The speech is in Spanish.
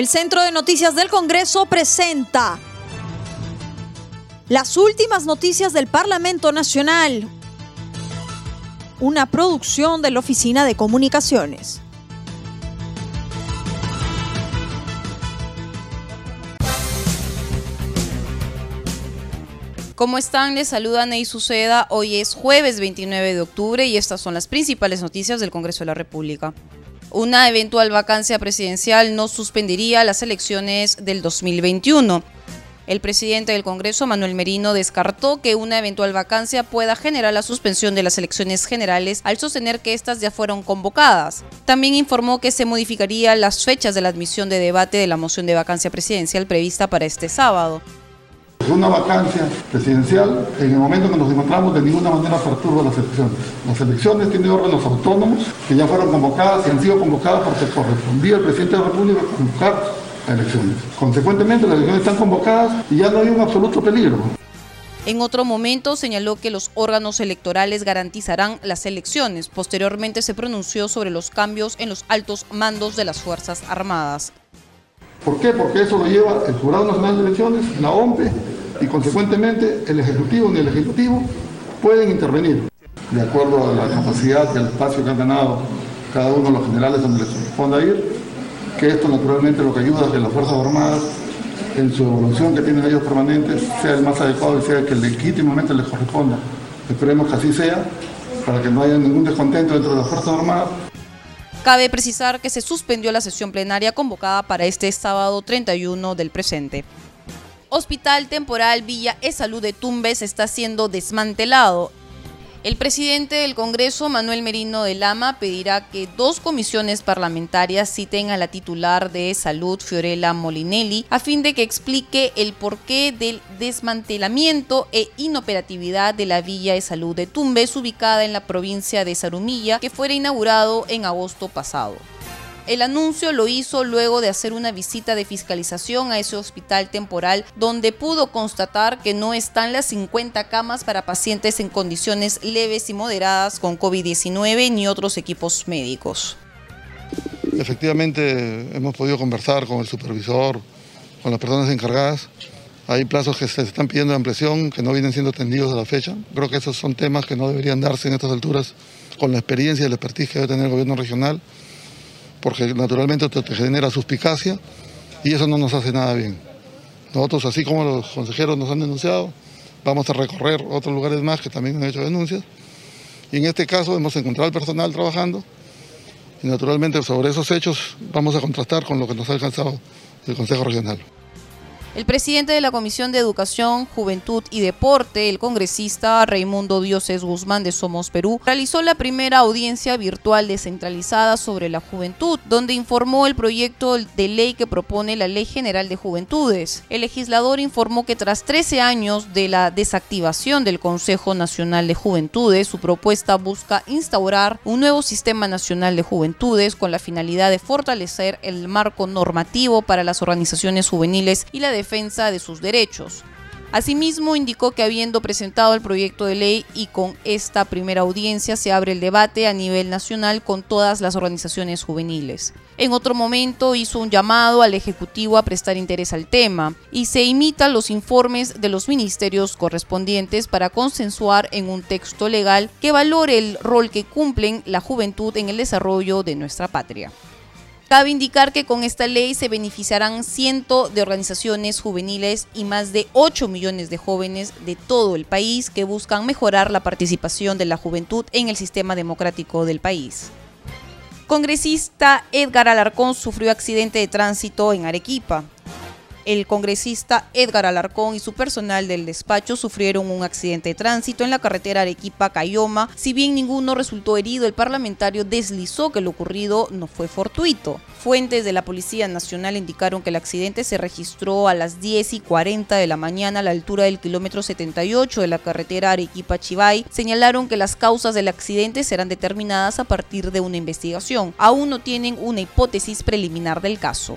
El Centro de Noticias del Congreso presenta las últimas noticias del Parlamento Nacional, una producción de la Oficina de Comunicaciones. ¿Cómo están? Les saluda Ney Suceda. Hoy es jueves 29 de octubre y estas son las principales noticias del Congreso de la República. Una eventual vacancia presidencial no suspendería las elecciones del 2021. El presidente del Congreso, Manuel Merino, descartó que una eventual vacancia pueda generar la suspensión de las elecciones generales al sostener que éstas ya fueron convocadas. También informó que se modificaría las fechas de la admisión de debate de la moción de vacancia presidencial prevista para este sábado. Una vacancia presidencial en el momento en que nos encontramos de ninguna manera perturba las elecciones. Las elecciones tienen órganos autónomos que ya fueron convocadas y han sido convocadas porque correspondía al presidente de la República convocar elecciones. Consecuentemente, las elecciones están convocadas y ya no hay un absoluto peligro. En otro momento señaló que los órganos electorales garantizarán las elecciones. Posteriormente se pronunció sobre los cambios en los altos mandos de las Fuerzas Armadas. ¿Por qué? Porque eso lo lleva el Jurado Nacional de Elecciones, la OMPE y consecuentemente el Ejecutivo ni el Ejecutivo pueden intervenir de acuerdo a la capacidad y al espacio que han ganado cada uno de los generales donde les corresponda ir, que esto naturalmente lo que ayuda a que las Fuerzas Armadas en su evolución que tienen ellos permanentes sea el más adecuado y sea el que legítimamente les corresponda. Esperemos que así sea, para que no haya ningún descontento dentro de las Fuerzas Armadas Cabe precisar que se suspendió la sesión plenaria convocada para este sábado 31 del presente. Hospital Temporal Villa E Salud de Tumbes está siendo desmantelado. El presidente del Congreso, Manuel Merino de Lama, pedirá que dos comisiones parlamentarias citen a la titular de Salud, Fiorella Molinelli, a fin de que explique el porqué del desmantelamiento e inoperatividad de la Villa de Salud de Tumbes, ubicada en la provincia de Zarumilla, que fuera inaugurado en agosto pasado. El anuncio lo hizo luego de hacer una visita de fiscalización a ese hospital temporal donde pudo constatar que no están las 50 camas para pacientes en condiciones leves y moderadas con COVID-19 ni otros equipos médicos. Efectivamente hemos podido conversar con el supervisor, con las personas encargadas. Hay plazos que se están pidiendo de ampliación que no vienen siendo atendidos a la fecha. Creo que esos son temas que no deberían darse en estas alturas con la experiencia y el expertise que debe tener el gobierno regional porque naturalmente te genera suspicacia y eso no nos hace nada bien. Nosotros, así como los consejeros nos han denunciado, vamos a recorrer otros lugares más que también han hecho denuncias. Y en este caso hemos encontrado al personal trabajando y naturalmente sobre esos hechos vamos a contrastar con lo que nos ha alcanzado el Consejo Regional. El presidente de la Comisión de Educación, Juventud y Deporte, el congresista Raimundo Dioses Guzmán de Somos Perú, realizó la primera audiencia virtual descentralizada sobre la juventud, donde informó el proyecto de ley que propone la Ley General de Juventudes. El legislador informó que tras 13 años de la desactivación del Consejo Nacional de Juventudes, su propuesta busca instaurar un nuevo sistema nacional de juventudes con la finalidad de fortalecer el marco normativo para las organizaciones juveniles y la defensa de sus derechos. Asimismo, indicó que habiendo presentado el proyecto de ley y con esta primera audiencia se abre el debate a nivel nacional con todas las organizaciones juveniles. En otro momento hizo un llamado al Ejecutivo a prestar interés al tema y se imitan los informes de los ministerios correspondientes para consensuar en un texto legal que valore el rol que cumplen la juventud en el desarrollo de nuestra patria. Cabe indicar que con esta ley se beneficiarán cientos de organizaciones juveniles y más de 8 millones de jóvenes de todo el país que buscan mejorar la participación de la juventud en el sistema democrático del país. Congresista Edgar Alarcón sufrió accidente de tránsito en Arequipa. El congresista Edgar Alarcón y su personal del despacho sufrieron un accidente de tránsito en la carretera Arequipa-Cayoma. Si bien ninguno resultó herido, el parlamentario deslizó que lo ocurrido no fue fortuito. Fuentes de la Policía Nacional indicaron que el accidente se registró a las 10 y 40 de la mañana a la altura del kilómetro 78 de la carretera Arequipa-Chivay. Señalaron que las causas del accidente serán determinadas a partir de una investigación. Aún no tienen una hipótesis preliminar del caso.